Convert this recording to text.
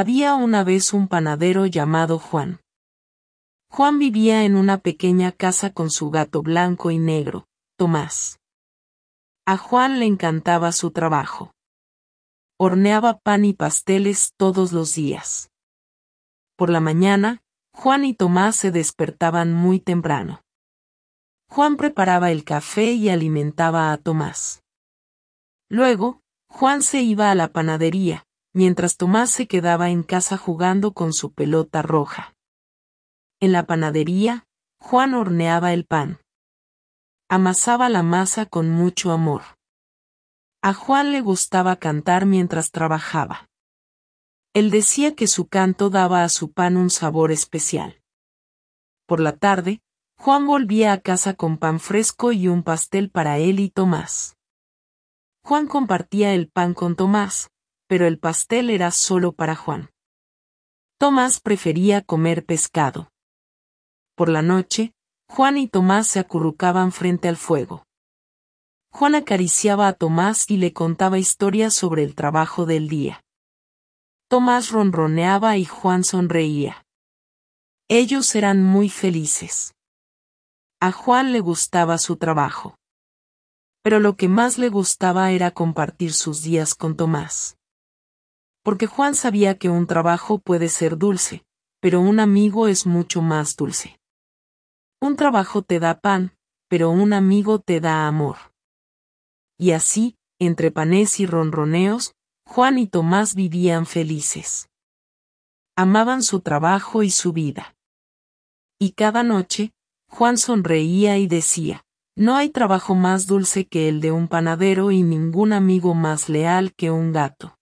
Había una vez un panadero llamado Juan. Juan vivía en una pequeña casa con su gato blanco y negro, Tomás. A Juan le encantaba su trabajo. Horneaba pan y pasteles todos los días. Por la mañana, Juan y Tomás se despertaban muy temprano. Juan preparaba el café y alimentaba a Tomás. Luego, Juan se iba a la panadería, mientras Tomás se quedaba en casa jugando con su pelota roja. En la panadería, Juan horneaba el pan. Amasaba la masa con mucho amor. A Juan le gustaba cantar mientras trabajaba. Él decía que su canto daba a su pan un sabor especial. Por la tarde, Juan volvía a casa con pan fresco y un pastel para él y Tomás. Juan compartía el pan con Tomás, pero el pastel era solo para Juan. Tomás prefería comer pescado. Por la noche, Juan y Tomás se acurrucaban frente al fuego. Juan acariciaba a Tomás y le contaba historias sobre el trabajo del día. Tomás ronroneaba y Juan sonreía. Ellos eran muy felices. A Juan le gustaba su trabajo. Pero lo que más le gustaba era compartir sus días con Tomás. Porque Juan sabía que un trabajo puede ser dulce, pero un amigo es mucho más dulce. Un trabajo te da pan, pero un amigo te da amor. Y así, entre panes y ronroneos, Juan y Tomás vivían felices. Amaban su trabajo y su vida. Y cada noche, Juan sonreía y decía, no hay trabajo más dulce que el de un panadero y ningún amigo más leal que un gato.